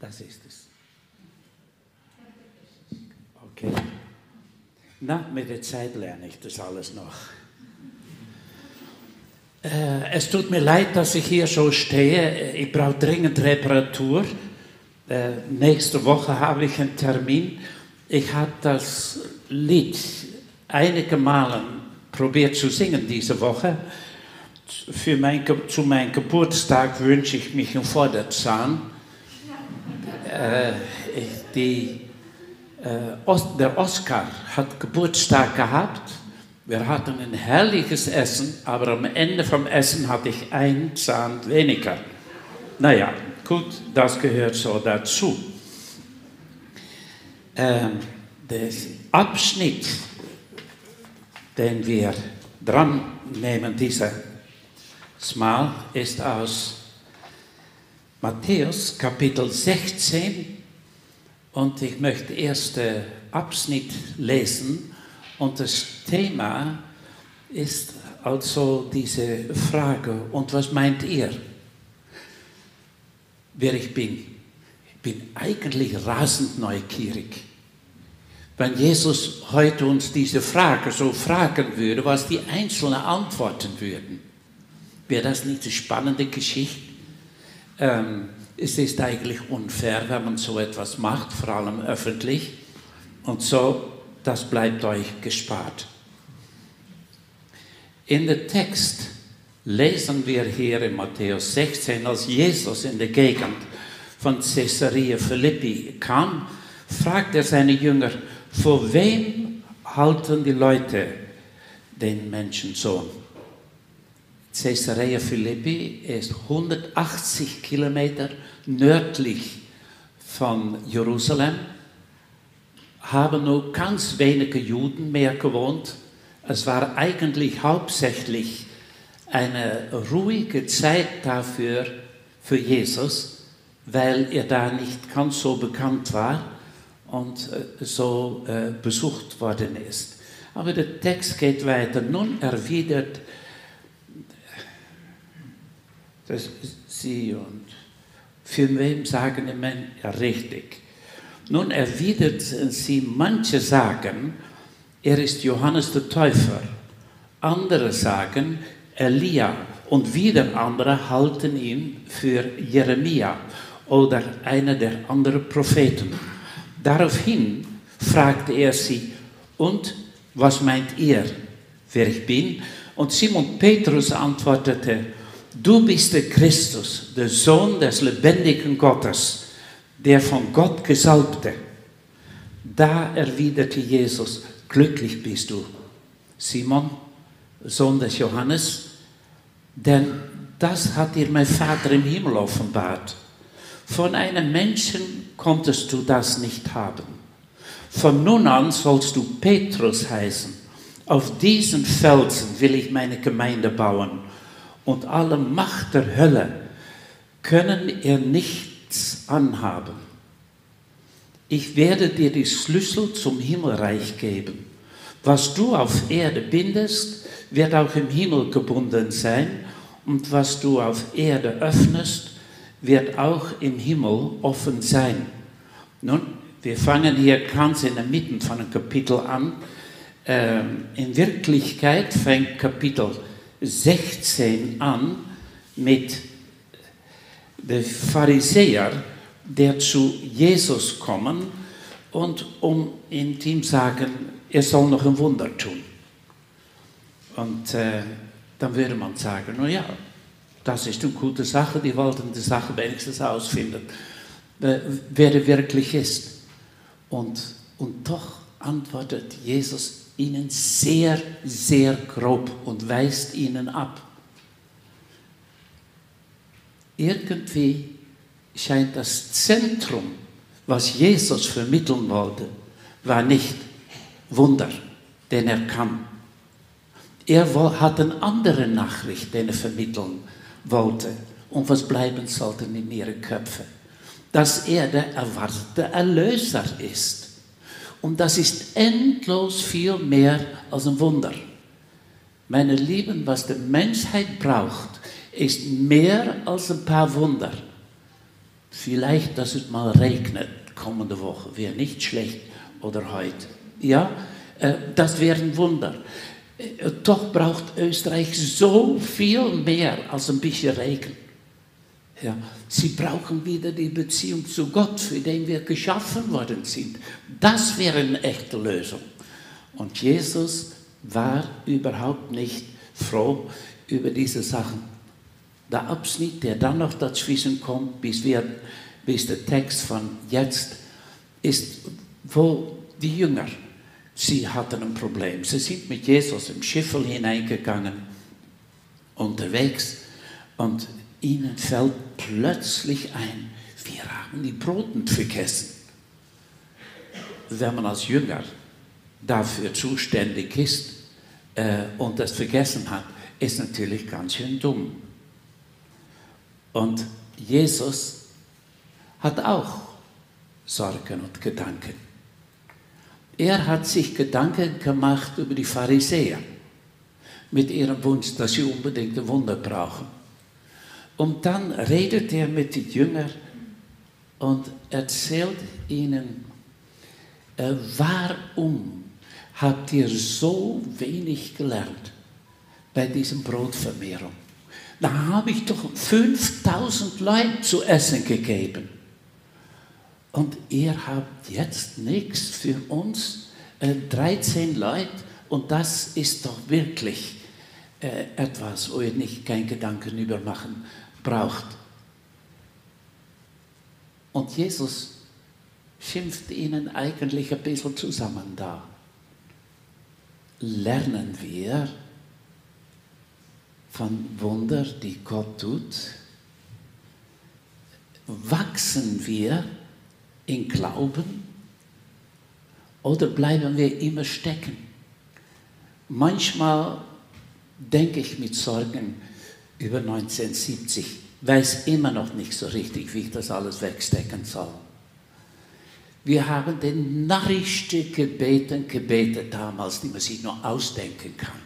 Das ist es. Okay. Na, mit der Zeit lerne ich das alles noch. Äh, es tut mir leid, dass ich hier so stehe. Ich brauche dringend Reparatur. Äh, nächste Woche habe ich einen Termin. Ich habe das Lied einige Male probiert zu singen diese Woche. Für mein, zu meinem Geburtstag wünsche ich mich einen Vorderzahn. Äh, die, äh, der Oscar hat Geburtstag gehabt. Wir hatten ein herrliches Essen, aber am Ende vom Essen hatte ich einen Zahn weniger. Naja, gut, das gehört so dazu. Ähm, der Abschnitt, den wir dran nehmen, dieser Mal, ist aus Matthäus Kapitel 16 und ich möchte erste Abschnitt lesen und das Thema ist also diese Frage, und was meint ihr, wer ich bin? Ich bin eigentlich rasend neugierig. Wenn Jesus heute uns diese Frage so fragen würde, was die Einzelnen antworten würden, wäre das nicht eine spannende Geschichte? Ähm, es ist eigentlich unfair, wenn man so etwas macht, vor allem öffentlich. Und so, das bleibt euch gespart. In dem Text lesen wir hier in Matthäus 16, als Jesus in der Gegend von Caesarea Philippi kam, fragt er seine Jünger, vor wem halten die Leute den Menschensohn? Caesarea Philippi ist 180 Kilometer nördlich von Jerusalem, haben nur ganz wenige Juden mehr gewohnt. Es war eigentlich hauptsächlich eine ruhige Zeit dafür für Jesus, weil er da nicht ganz so bekannt war und äh, so äh, besucht worden ist. Aber der Text geht weiter. Nun erwidert das sie und für wem sagen Menschen, ja richtig. Nun erwidert sie, manche sagen, er ist Johannes der Täufer. Andere sagen, Elia. Und wieder andere halten ihn für Jeremia oder einer der anderen Propheten. Daraufhin fragte er sie, und was meint ihr, wer ich bin? Und Simon Petrus antwortete, Du bist der Christus, der Sohn des lebendigen Gottes, der von Gott gesalbte. Da erwiderte Jesus, glücklich bist du, Simon, Sohn des Johannes, denn das hat dir mein Vater im Himmel offenbart. Von einem Menschen konntest du das nicht haben. Von nun an sollst du Petrus heißen. Auf diesen Felsen will ich meine Gemeinde bauen und alle Macht der Hölle können ihr nichts anhaben. Ich werde dir die Schlüssel zum Himmelreich geben. Was du auf Erde bindest, wird auch im Himmel gebunden sein. Und was du auf Erde öffnest, wird auch im Himmel offen sein. Nun, wir fangen hier ganz in der Mitte von einem Kapitel an. Ähm, in Wirklichkeit fängt Kapitel 16 an mit den Pharisäern, der zu Jesus kommen und um ihm sagen, er soll noch ein Wunder tun. Und äh, dann würde man sagen, na ja, das ist eine gute Sache, die wollten die Sache wenigstens ausfinden, äh, wer er wirklich ist. Und, und doch antwortet Jesus ihnen sehr, sehr grob und weist ihnen ab. Irgendwie scheint das Zentrum, was Jesus vermitteln wollte, war nicht Wunder, den er kann. Er hat eine andere Nachricht, den er vermitteln wollte und was bleiben sollte in ihren Köpfen. Dass er der erwartete Erlöser ist. Und das ist endlos viel mehr als ein Wunder. Meine Lieben, was die Menschheit braucht, ist mehr als ein paar Wunder. vielleicht, dass es mal regnet kommende Woche, wäre nicht schlecht oder heute. Ja, äh, das wäre ein Wunder. Äh, doch braucht Österreich so viel mehr als ein bisschen Regen. Ja, sie brauchen wieder die Beziehung zu Gott, für den wir geschaffen worden sind. Das wäre eine echte Lösung. Und Jesus war überhaupt nicht froh über diese Sachen. Der Abschnitt, der dann noch dazwischen kommt, bis, wir, bis der Text von jetzt, ist, wo die Jünger, sie hatten ein Problem. Sie sind mit Jesus im Schiffel hineingegangen, unterwegs, und ihnen fällt plötzlich ein, wir haben die Broten vergessen. Wenn man als Jünger dafür zuständig ist äh, und das vergessen hat, ist natürlich ganz schön dumm. Und Jesus hat auch Sorgen und Gedanken. Er hat sich Gedanken gemacht über die Pharisäer mit ihrem Wunsch, dass sie unbedingt ein Wunder brauchen. Und dann redet er mit den Jüngern und erzählt ihnen, äh, warum habt ihr so wenig gelernt bei diesem Brotvermehrung? Da habe ich doch 5000 Leute zu essen gegeben. Und ihr habt jetzt nichts für uns, äh, 13 Leute, und das ist doch wirklich äh, etwas, wo ihr nicht kein Gedanken über machen braucht. Und Jesus schimpft ihnen eigentlich ein bisschen zusammen da. Lernen wir von Wunder, die Gott tut? Wachsen wir in Glauben oder bleiben wir immer stecken? Manchmal denke ich mit Sorgen, über 1970, weiß immer noch nicht so richtig, wie ich das alles wegstecken soll. Wir haben den narrischsten Gebeten gebetet damals, die man sich nur ausdenken kann.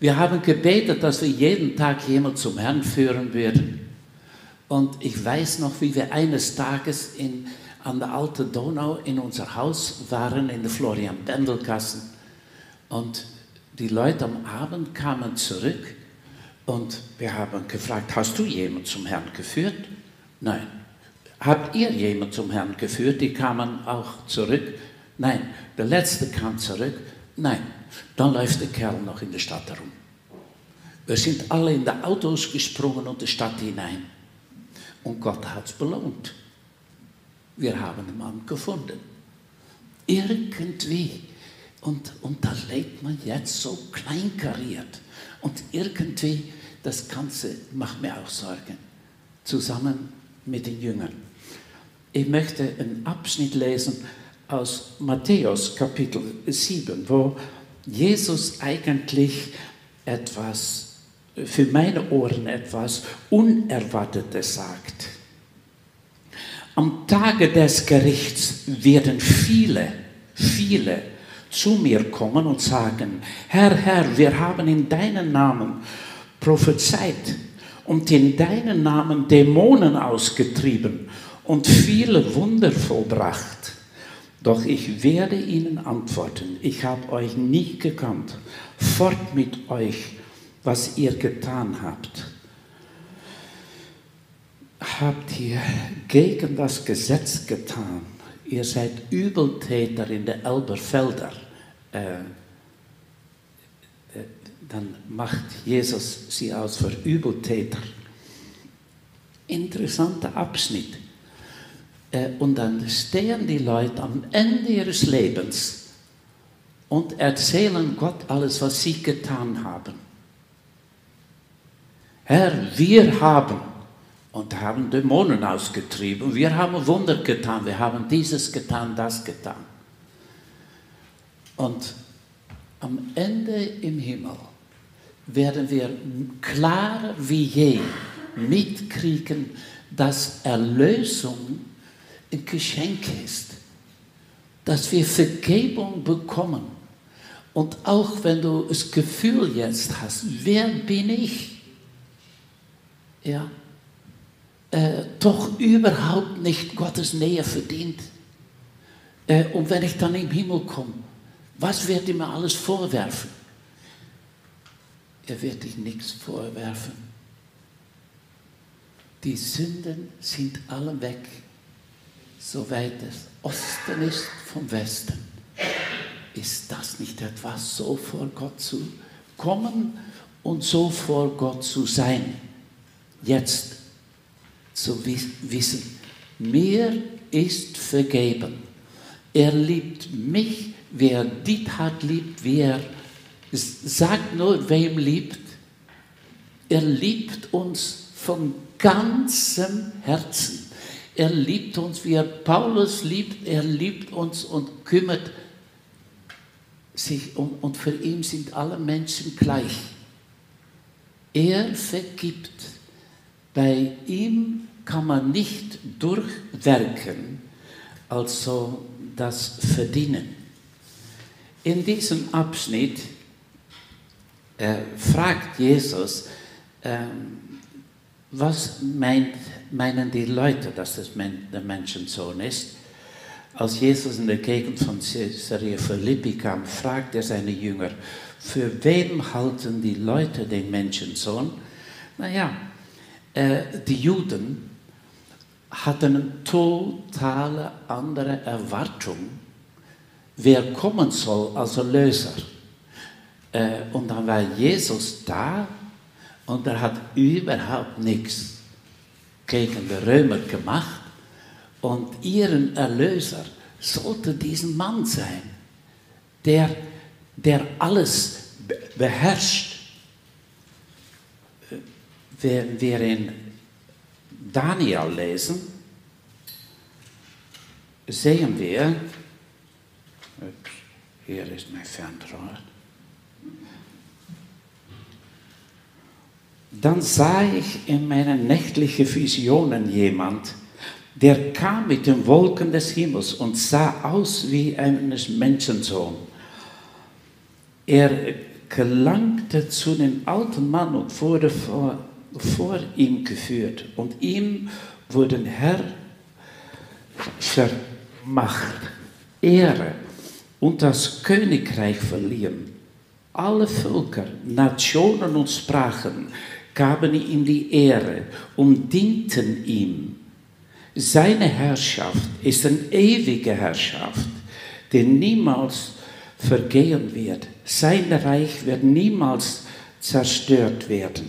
Wir haben gebetet, dass wir jeden Tag jemand zum Herrn führen würden. Und ich weiß noch, wie wir eines Tages in, an der Alten Donau in unser Haus waren, in der Florian-Bendelgassen. Und die Leute am Abend kamen zurück und wir haben gefragt, hast du jemanden zum Herrn geführt? Nein. Habt ihr jemanden zum Herrn geführt? Die kamen auch zurück. Nein. Der letzte kam zurück. Nein. Dann läuft der Kerl noch in der Stadt herum. Wir sind alle in die Autos gesprungen und die Stadt hinein. Und Gott hat es belohnt. Wir haben den Mann gefunden. Irgendwie. Und, und da lebt man jetzt so kleinkariert. Und irgendwie das Ganze macht mir auch Sorgen, zusammen mit den Jüngern. Ich möchte einen Abschnitt lesen aus Matthäus Kapitel 7, wo Jesus eigentlich etwas, für meine Ohren etwas Unerwartetes sagt. Am Tage des Gerichts werden viele, viele zu mir kommen und sagen, Herr, Herr, wir haben in deinem Namen prophezeit und in deinem Namen Dämonen ausgetrieben und viele Wunder vollbracht. Doch ich werde ihnen antworten, ich habe euch nicht gekannt. Fort mit euch, was ihr getan habt. Habt ihr gegen das Gesetz getan? Ihr seid Übeltäter in der Elberfelder. Äh, dann macht Jesus sie aus für Übeltäter. Interessanter Abschnitt. Äh, und dann stehen die Leute am Ende ihres Lebens und erzählen Gott alles, was sie getan haben. Herr, wir haben und haben Dämonen ausgetrieben, wir haben Wunder getan, wir haben dieses getan, das getan. Und am Ende im Himmel werden wir klarer wie je mitkriegen, dass Erlösung ein Geschenk ist, dass wir Vergebung bekommen. Und auch wenn du das Gefühl jetzt hast, wer bin ich? Ja, äh, doch überhaupt nicht Gottes Nähe verdient. Äh, und wenn ich dann im Himmel komme, was wird ihm alles vorwerfen? Er wird dich nichts vorwerfen. Die Sünden sind alle weg, soweit es Osten ist vom Westen. Ist das nicht etwas, so vor Gott zu kommen und so vor Gott zu sein? Jetzt zu wissen, mir ist vergeben. Er liebt mich, wer dit hat liebt, wer sagt nur, wem liebt. Er liebt uns von ganzem Herzen. Er liebt uns, wie er Paulus liebt. Er liebt uns und kümmert sich um. Und für ihn sind alle Menschen gleich. Er vergibt. Bei ihm kann man nicht durchwerken, also das Verdienen. In diesem Abschnitt äh, fragt Jesus, ähm, was meint, meinen die Leute, dass es der Menschensohn ist? Als Jesus in der Gegend von Caesarea Philippi kam, fragt er seine Jünger, für wem halten die Leute den Menschensohn? Naja, äh, die Juden hatten eine totale andere Erwartung, wer kommen soll als Erlöser. Äh, und dann war Jesus da und er hat überhaupt nichts gegen die Römer gemacht. Und ihren Erlöser sollte diesen Mann sein, der, der alles beherrscht. Wenn wir in Daniel lesen, sehen wir, hier ist mein Fernrohr, Dann sah ich in meinen nächtlichen Visionen jemand, der kam mit den Wolken des Himmels und sah aus wie eines Menschensohn. Er gelangte zu dem alten Mann und wurde vor, vor ihm geführt. Und ihm wurden Herrschermacht, Ehre und das Königreich verliehen. Alle Völker, Nationen und Sprachen gaben ihm die Ehre und dienten ihm. Seine Herrschaft ist eine ewige Herrschaft, die niemals vergehen wird. Sein Reich wird niemals zerstört werden.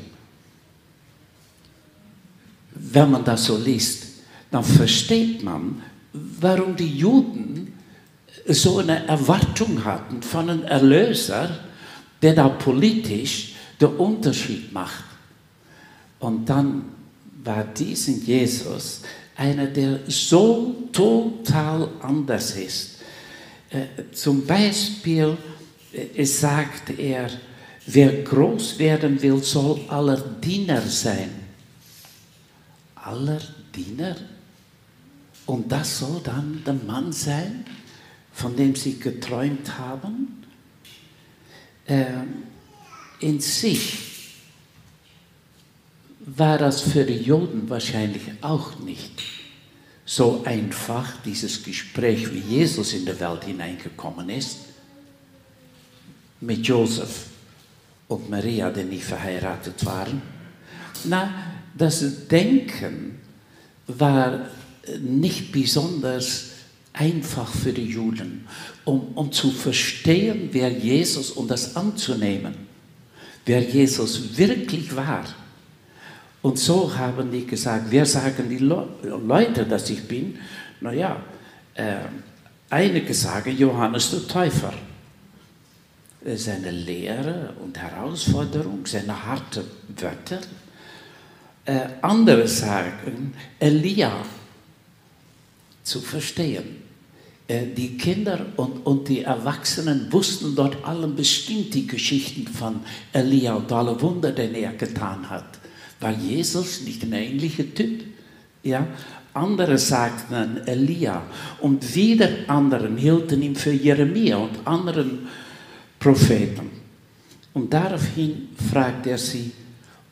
Wenn man das so liest, dann versteht man, warum die Juden so eine Erwartung hatten von einem Erlöser, der da politisch den Unterschied macht. Und dann war diesen Jesus einer, der so total anders ist. Äh, zum Beispiel äh, sagt er, wer groß werden will, soll aller Diener sein. Aller Diener? Und das soll dann der Mann sein, von dem sie geträumt haben? Ähm, in sich war das für die Juden wahrscheinlich auch nicht so einfach, dieses Gespräch, wie Jesus in die Welt hineingekommen ist, mit Josef und Maria, die nicht verheiratet waren. Na, das Denken war nicht besonders einfach für die Juden, um, um zu verstehen, wer Jesus und das anzunehmen, wer Jesus wirklich war. Und so haben die gesagt, wer sagen die Le Leute, dass ich bin? Naja, äh, einige sagen Johannes der Täufer. Seine Lehre und Herausforderung, seine harten Wörter. Äh, andere sagen Elia zu verstehen. Äh, die Kinder und, und die Erwachsenen wussten dort allen bestimmt die Geschichten von Elia und alle Wunder, die er getan hat. War Jesus nicht ein ähnlicher Typ? Ja? Andere sagten Elia und wieder anderen hielten ihn für Jeremia und anderen Propheten. Und daraufhin fragt er sie,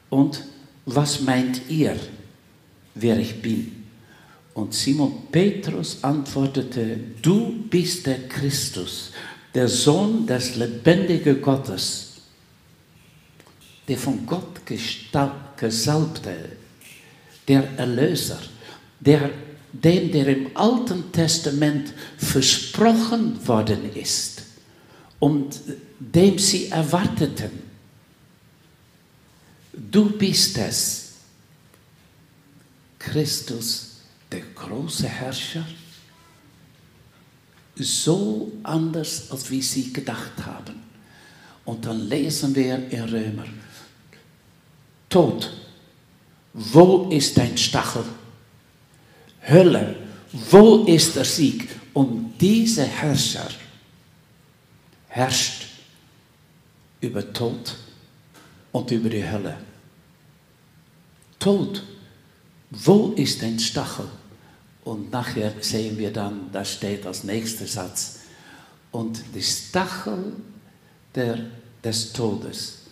und was meint ihr? wer ich bin. Und Simon Petrus antwortete, du bist der Christus, der Sohn des lebendigen Gottes, der von Gott gesalbte, der Erlöser, der, dem, der im Alten Testament versprochen worden ist und dem sie erwarteten. Du bist es, Christus, der große Herrscher, so anders, als wie sie gedacht haben. Und dann lesen wir in Römer, Tod, wo ist dein Stachel? Hölle, wo ist der Sieg? Und dieser Herrscher herrscht über Tod und über die Hölle. Tod, wo ist dein Stachel? Und nachher sehen wir dann, da steht als nächster Satz, und die Stachel der, des Todes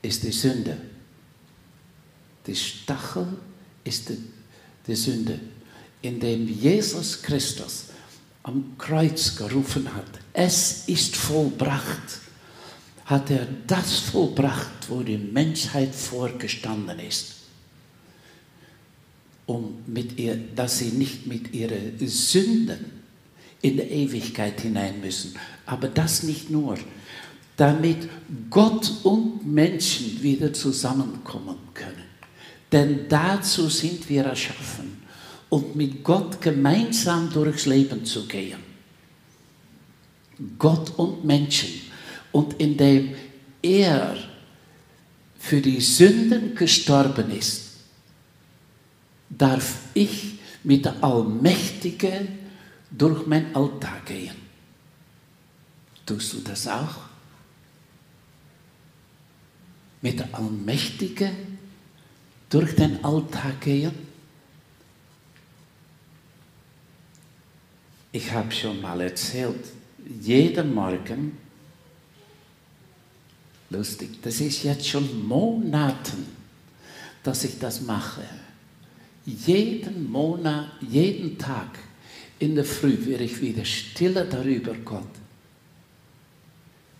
ist die Sünde. Die Stachel ist die, die Sünde, indem Jesus Christus am Kreuz gerufen hat, es ist vollbracht, hat er das vollbracht, wo die Menschheit vorgestanden ist. Um mit ihr, dass sie nicht mit ihren Sünden in die Ewigkeit hinein müssen. Aber das nicht nur, damit Gott und Menschen wieder zusammenkommen können. Denn dazu sind wir erschaffen, um mit Gott gemeinsam durchs Leben zu gehen. Gott und Menschen. Und indem er für die Sünden gestorben ist, darf ich mit der Allmächtige durch mein Alltag gehen. Tust du das auch? Mit der Allmächtige durch den Alltag gehen? Ich habe schon mal erzählt, jeden Morgen, lustig, das ist jetzt schon Monaten, dass ich das mache. Jeden Monat, jeden Tag in der Früh werde ich wieder stiller darüber, Gott.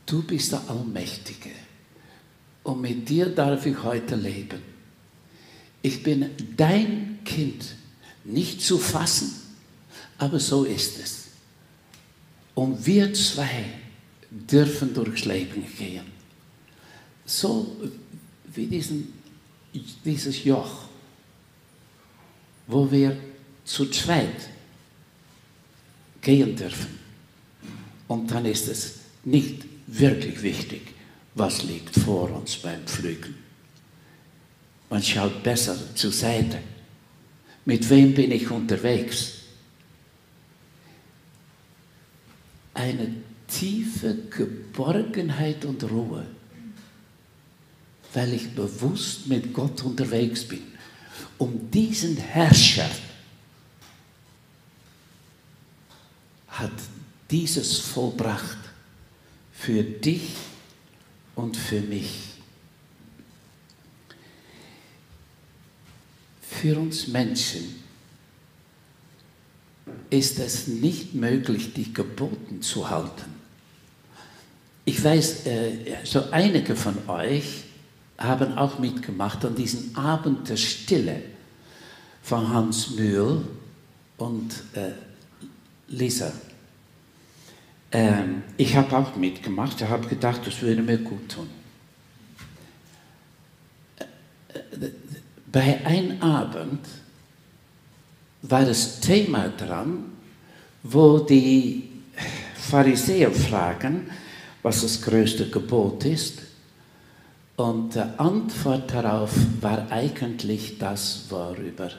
Du bist der Allmächtige und mit dir darf ich heute leben. Ich bin dein Kind, nicht zu fassen, aber so ist es. Und wir zwei dürfen durchs Leben gehen. So wie diesen, dieses Joch, wo wir zu zweit gehen dürfen. Und dann ist es nicht wirklich wichtig, was liegt vor uns beim Pflügen. Man schaut besser zur Seite. Mit wem bin ich unterwegs? Eine tiefe Geborgenheit und Ruhe, weil ich bewusst mit Gott unterwegs bin, um diesen Herrscher hat dieses vollbracht für dich und für mich. Für uns Menschen ist es nicht möglich, die Geboten zu halten. Ich weiß, äh, so einige von euch haben auch mitgemacht an diesem Abend der Stille von Hans Mühl und äh, Lisa. Ähm, ich habe auch mitgemacht, ich habe gedacht, das würde mir gut tun. Bei einem Abend war das Thema dran, wo die Pharisäer fragen, was das größte Gebot ist. Und die Antwort darauf war eigentlich das, worüber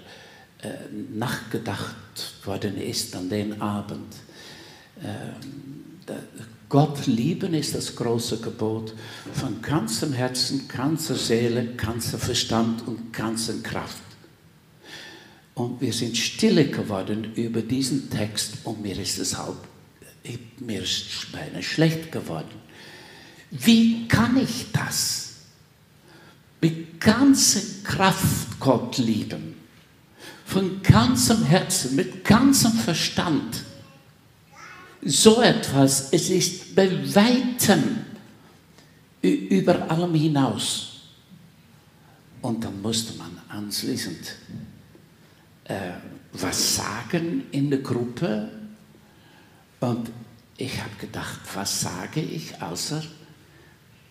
äh, nachgedacht worden ist an den Abend. Äh, Gott lieben ist das große Gebot von ganzem Herzen, ganzer Seele, ganzer Verstand und ganzer Kraft. Und wir sind stille geworden über diesen Text und mir ist es halb, mir ist schlecht geworden. Wie kann ich das? Mit ganzer Kraft Gott lieben, von ganzem Herzen, mit ganzem Verstand. So etwas, es ist bei weitem über allem hinaus. Und dann musste man anschließend äh, was sagen in der Gruppe. Und ich habe gedacht, was sage ich, außer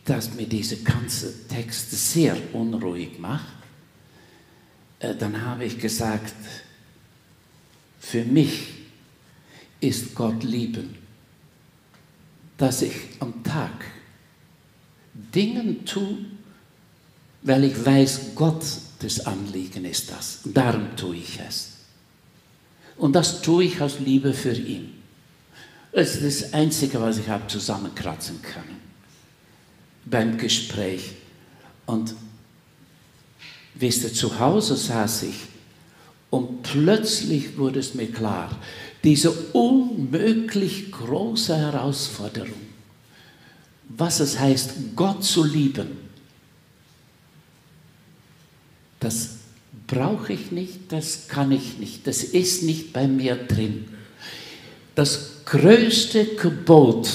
dass mir dieser ganze Text sehr unruhig macht. Äh, dann habe ich gesagt, für mich ist Gott lieben, dass ich am Tag Dinge tue, weil ich weiß, Gott das Anliegen ist das. Darum tue ich es. Und das tue ich aus Liebe für ihn. Das ist das Einzige, was ich habe zusammenkratzen können beim Gespräch. Und wisst ihr, zu Hause saß ich und plötzlich wurde es mir klar, diese unmöglich große Herausforderung, was es heißt, Gott zu lieben, das brauche ich nicht, das kann ich nicht, das ist nicht bei mir drin. Das größte Gebot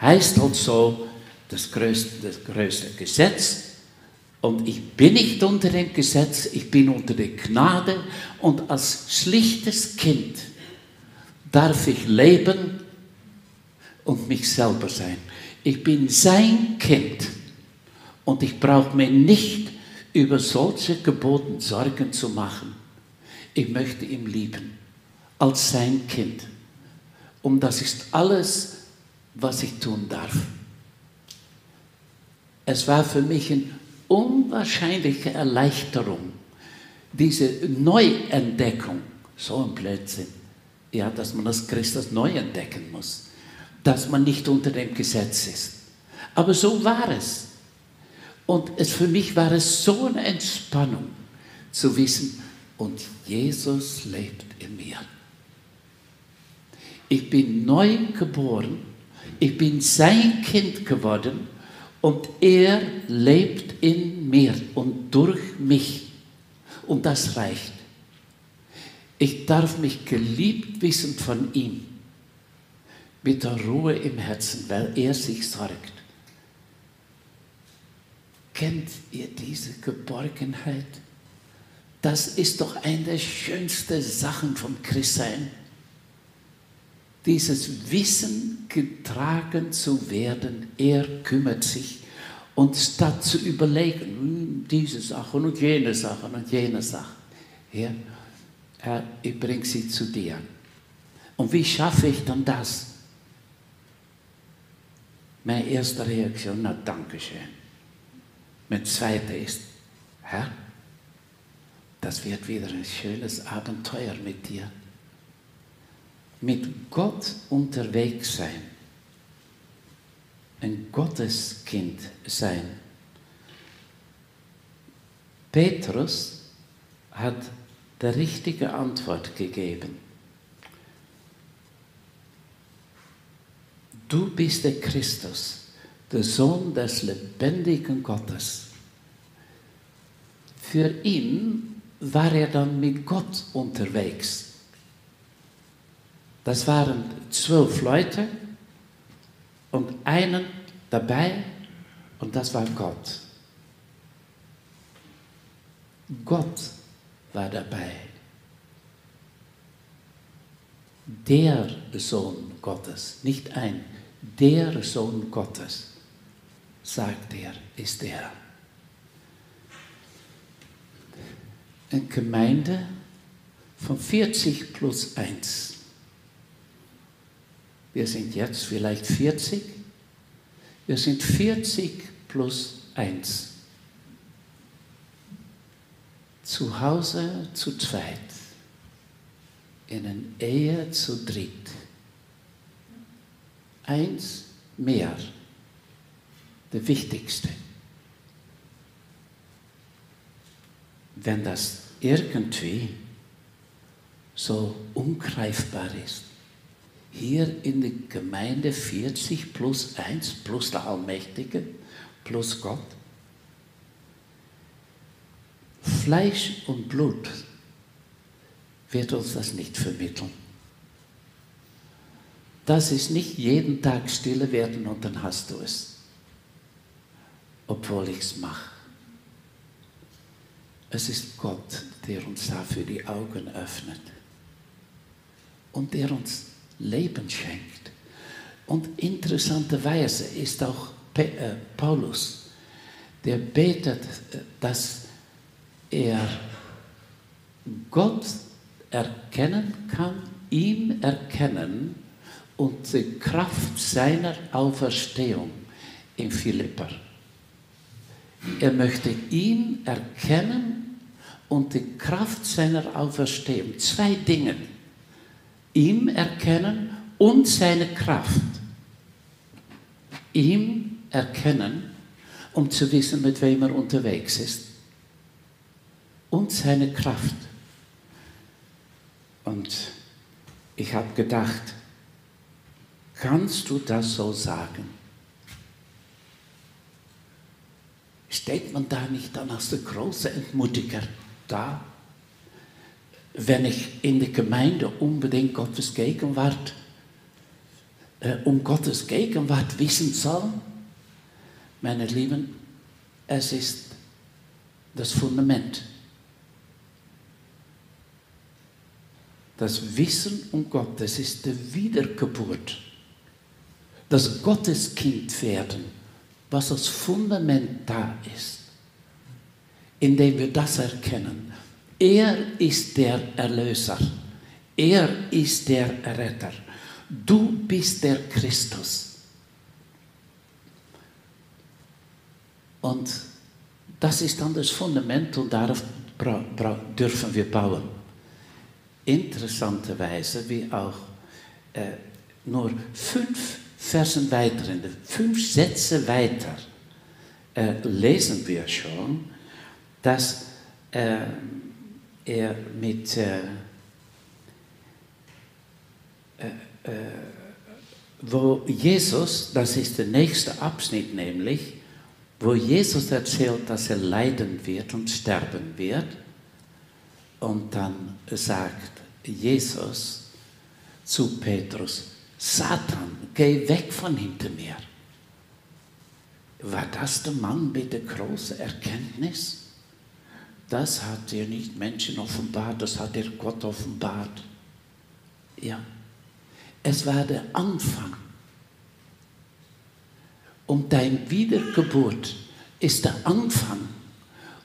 heißt also das größte, das größte Gesetz und ich bin nicht unter dem Gesetz, ich bin unter der Gnade und als schlichtes Kind darf ich leben und mich selber sein. Ich bin sein Kind und ich brauche mir nicht über solche Geboten Sorgen zu machen. Ich möchte ihn lieben als sein Kind. Und das ist alles, was ich tun darf. Es war für mich eine unwahrscheinliche Erleichterung, diese Neuentdeckung, so ein Blödsinn, ja, dass man als Christus neu entdecken muss, dass man nicht unter dem Gesetz ist. Aber so war es. Und es, für mich war es so eine Entspannung zu wissen, und Jesus lebt in mir. Ich bin neu geboren, ich bin sein Kind geworden und er lebt in mir und durch mich. Und das reicht. Ich darf mich geliebt wissen von ihm, mit der Ruhe im Herzen, weil er sich sorgt. Kennt ihr diese Geborgenheit? Das ist doch eine der schönsten Sachen vom Christsein. Dieses Wissen, getragen zu werden, er kümmert sich. Und statt zu überlegen, hm, diese Sachen und jene Sachen und jene Sachen, ja, Herr, ich bringe sie zu dir. Und wie schaffe ich dann das? Meine erste Reaktion, na danke schön. Mein zweiter ist, Herr, das wird wieder ein schönes Abenteuer mit dir. Mit Gott unterwegs sein. Ein Gotteskind sein. Petrus hat die richtige Antwort gegeben. Du bist der Christus der Sohn des lebendigen Gottes. Für ihn war er dann mit Gott unterwegs. Das waren zwölf Leute und einen dabei und das war Gott. Gott war dabei. Der Sohn Gottes, nicht ein, der Sohn Gottes sagt er, ist er. Eine Gemeinde von 40 plus 1. Wir sind jetzt vielleicht 40. Wir sind 40 plus 1. Zu Hause zu zweit. In einer Ehe zu dritt. Eins mehr der wichtigste. Wenn das irgendwie so ungreifbar ist, hier in der Gemeinde 40 plus 1 plus der Allmächtige plus Gott, Fleisch und Blut wird uns das nicht vermitteln. Das ist nicht jeden Tag stille werden und dann hast du es, obwohl ich es mache. Es ist Gott, der uns dafür die Augen öffnet und der uns Leben schenkt. Und interessanterweise ist auch äh, Paulus, der betet, äh, dass er Gott erkennen kann, ihm erkennen und die Kraft seiner Auferstehung in Philipper. Er möchte ihn erkennen und die Kraft seiner Auferstehung. Zwei Dinge. Ihm erkennen und seine Kraft. Ihm erkennen, um zu wissen, mit wem er unterwegs ist. Und seine Kraft. Und ich habe gedacht, kannst du das so sagen? Steht man da nicht dann als der große Entmutiger da? Wenn ich in der Gemeinde unbedingt Gottes Gegenwart, äh, um Gottes Gegenwart wissen soll? Meine Lieben, es ist das Fundament. Das Wissen um Gott, das ist die Wiedergeburt. Das Gotteskind werden, was als Fundament da ist, indem wir das erkennen. Er ist der Erlöser. Er ist der Retter. Du bist der Christus. Und das ist dann das Fundament und darauf dürfen wir bauen. Interessanterweise, wie auch äh, nur fünf Versen weiter, in fünf Sätze weiter, äh, lesen wir schon, dass äh, er mit äh, äh, äh, wo Jesus, das ist der nächste Abschnitt nämlich, wo Jesus erzählt, dass er leiden wird und sterben wird. Und dann sagt Jesus zu Petrus, Satan, geh weg von hinter mir. War das der Mann mit der großen Erkenntnis? Das hat er nicht Menschen offenbart, das hat er Gott offenbart. Ja, es war der Anfang und dein Wiedergeburt ist der Anfang.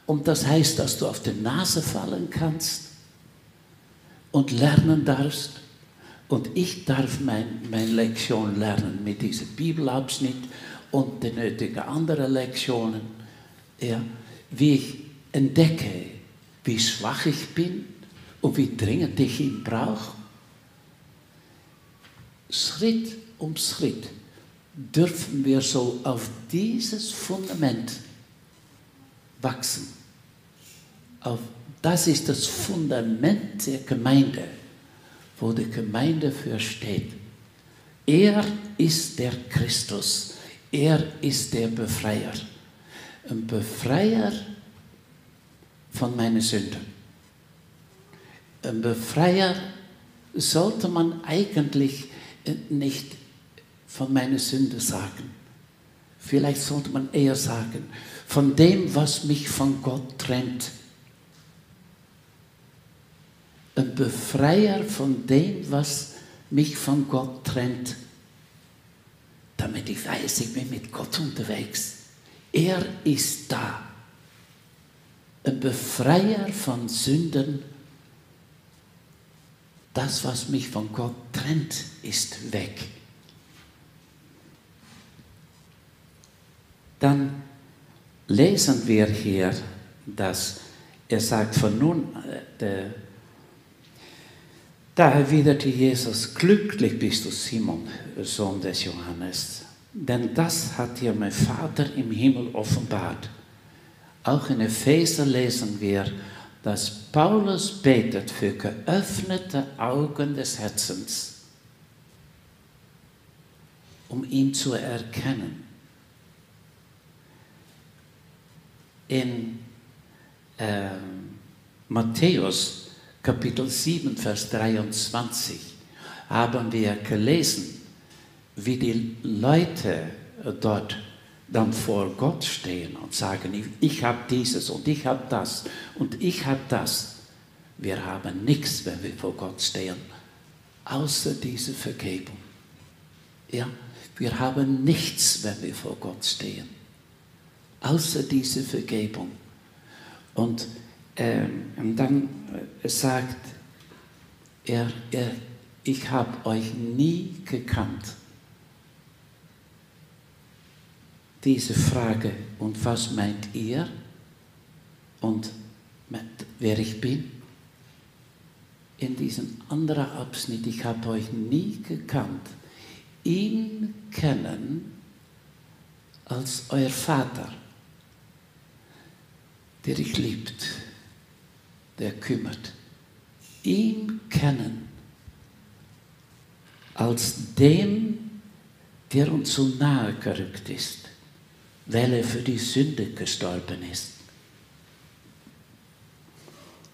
Und das heißt, dass du auf die Nase fallen kannst und lernen darfst. Und ich darf mein, meine Lektion lernen mit diesem Bibelabschnitt und den nötigen anderen Lektionen. Ja, wie ich entdecke, wie schwach ich bin und wie dringend ich ihn brauche. Schritt um Schritt dürfen wir so auf dieses Fundament wachsen. Auf, das ist das Fundament der Gemeinde, wo die Gemeinde für steht. Er ist der Christus. Er ist der Befreier. Ein Befreier von meinen Sünden. Ein Befreier sollte man eigentlich nicht von meiner Sünde sagen. Vielleicht sollte man eher sagen, von dem, was mich von Gott trennt. Ein Befreier von dem, was mich von Gott trennt. Damit ich weiß, ich bin mit Gott unterwegs. Er ist da. Ein Befreier von Sünden. Das, was mich von Gott trennt, ist weg. dann lesen wir hier, dass er sagt, von nun, äh, da erwiderte Jesus, glücklich bist du, Simon, Sohn des Johannes, denn das hat dir mein Vater im Himmel offenbart. Auch in Epheser lesen wir, dass Paulus betet für geöffnete Augen des Herzens, um ihn zu erkennen. in äh, Matthäus Kapitel 7, Vers 23 haben wir gelesen, wie die Leute dort dann vor Gott stehen und sagen, ich, ich habe dieses und ich habe das und ich habe das. Wir haben nichts, wenn wir vor Gott stehen, außer diese Vergebung. Ja, wir haben nichts, wenn wir vor Gott stehen, außer diese Vergebung. Und, ähm, und dann sagt er, er ich habe euch nie gekannt. Diese Frage, und was meint ihr? Und wer ich bin? In diesem anderen Abschnitt, ich habe euch nie gekannt. Ihn kennen als euer Vater, der dich liebt, der kümmert. Ihn kennen als dem, der uns so nahe gerückt ist, weil er für die Sünde gestorben ist.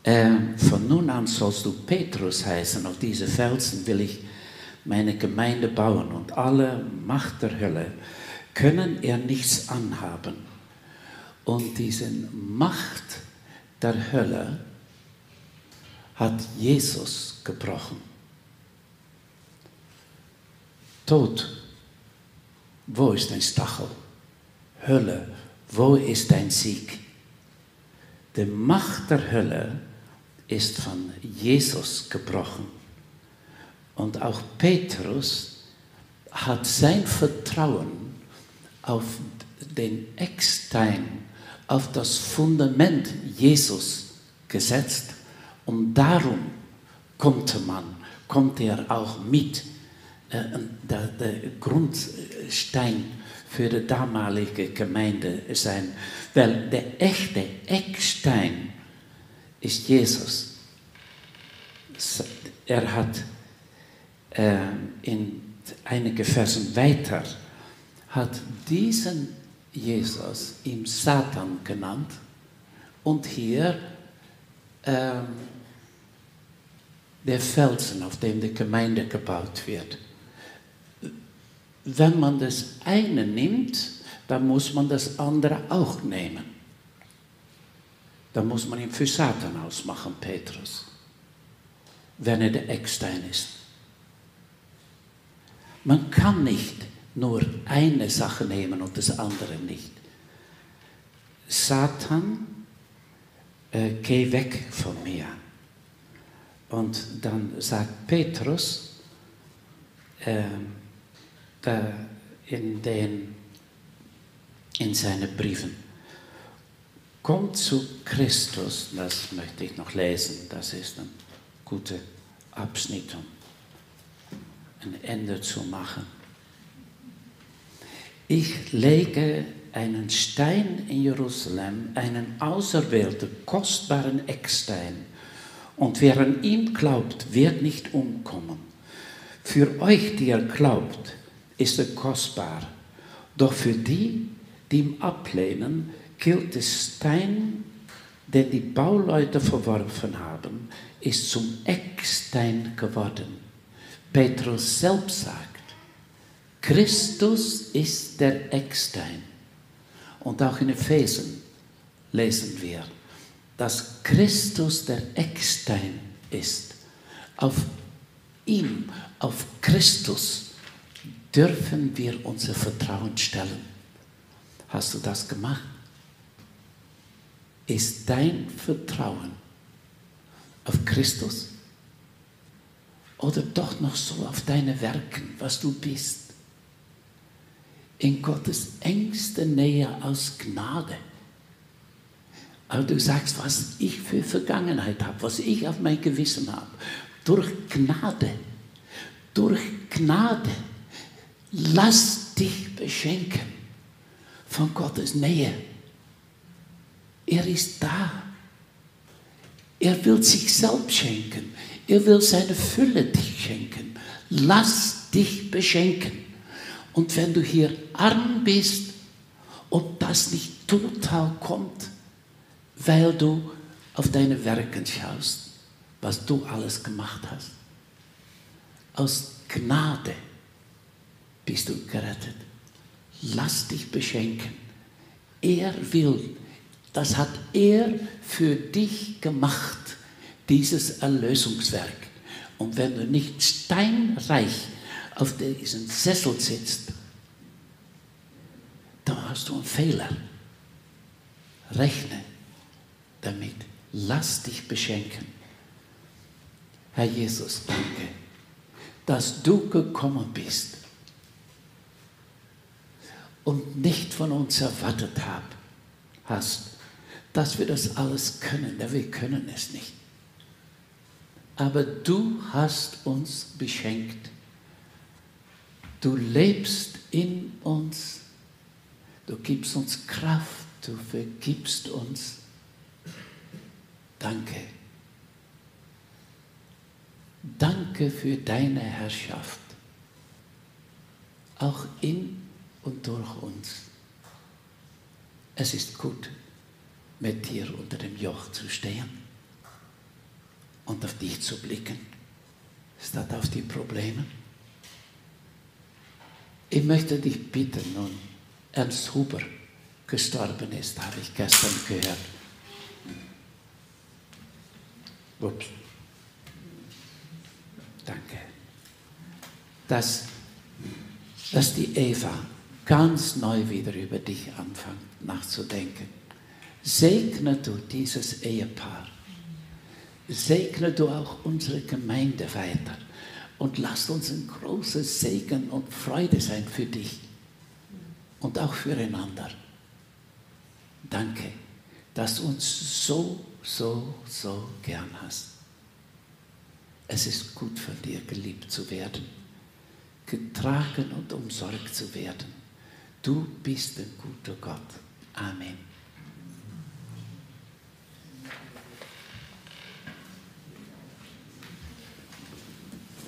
Äh, von nun an sollst du Petrus heißen, auf diese Felsen will ich meine Gemeinde bauen und alle Macht der Hölle können er nichts anhaben. Und diese Macht der Hölle hat Jesus gebrochen. Tod, wo ist dein Stachel? Hölle, wo ist dein Sieg? Die Macht der Hölle ist von Jesus gebrochen. Und auch Petrus hat sein Vertrauen auf den Eckstein, auf das Fundament Jesus gesetzt. Und darum konnte man, konnte er auch mit äh, der, der Grundstein für die damalige Gemeinde sein. Weil der echte Eckstein ist Jesus. Er hat äh, in einige Versen weiter hat diesen Jesus ihm Satan genannt und hier äh, der Felsen, auf dem die Gemeinde gebaut wird wenn man das eine nimmt, dann muss man das andere auch nehmen. Dann muss man ihn für Satan ausmachen, Petrus, wenn er der Eckstein ist. Man kann nicht nur eine Sache nehmen und das andere nicht. Satan, äh, geh weg von mir. Und dann sagt Petrus, äh, in, den, in seinen Briefen. Kommt zu Christus, das möchte ich noch lesen, das ist ein guter Abschnitt, um ein Ende zu machen. Ich lege einen Stein in Jerusalem, einen auserwählten, kostbaren Eckstein, und wer an ihm glaubt, wird nicht umkommen. Für euch, die ihr glaubt, ist er kostbar. Doch für die, die ihn ablehnen, gilt der Stein, den die Bauleute verworfen haben, ist zum Eckstein geworden. Petrus selbst sagt, Christus ist der Eckstein. Und auch in Ephesen lesen wir, dass Christus der Eckstein ist. Auf ihm, auf Christus dürfen wir unser Vertrauen stellen. Hast du das gemacht? Ist dein Vertrauen auf Christus oder doch noch so auf deine Werken, was du bist? In Gottes engste Nähe aus Gnade. Aber du sagst, was ich für Vergangenheit habe, was ich auf mein Gewissen habe. Durch Gnade. Durch Gnade Lass dich beschenken von Gottes Nähe. Er ist da. Er will sich selbst schenken. Er will seine Fülle dich schenken. Lass dich beschenken. Und wenn du hier arm bist, ob das nicht total kommt, weil du auf deine Werke schaust, was du alles gemacht hast. Aus Gnade bist du gerettet. Lass dich beschenken. Er will, das hat er für dich gemacht, dieses Erlösungswerk. Und wenn du nicht steinreich auf diesem Sessel sitzt, dann hast du einen Fehler. Rechne damit. Lass dich beschenken. Herr Jesus, danke, dass du gekommen bist und nicht von uns erwartet hast, dass wir das alles können, denn wir können es nicht. Aber du hast uns beschenkt. Du lebst in uns. Du gibst uns Kraft. Du vergibst uns. Danke. Danke für deine Herrschaft. Auch in und durch uns. Es ist gut, mit dir unter dem Joch zu stehen und auf dich zu blicken, statt auf die Probleme. Ich möchte dich bitten nun, Ernst Huber gestorben ist, habe ich gestern gehört. Ups. Danke. Dass, dass die Eva ganz neu wieder über dich anfängt nachzudenken. Segne du dieses Ehepaar. Segne du auch unsere Gemeinde weiter. Und lass uns ein großes Segen und Freude sein für dich und auch füreinander. Danke, dass du uns so, so, so gern hast. Es ist gut von dir geliebt zu werden, getragen und umsorgt zu werden. Du bist ein guter Gott. Amen.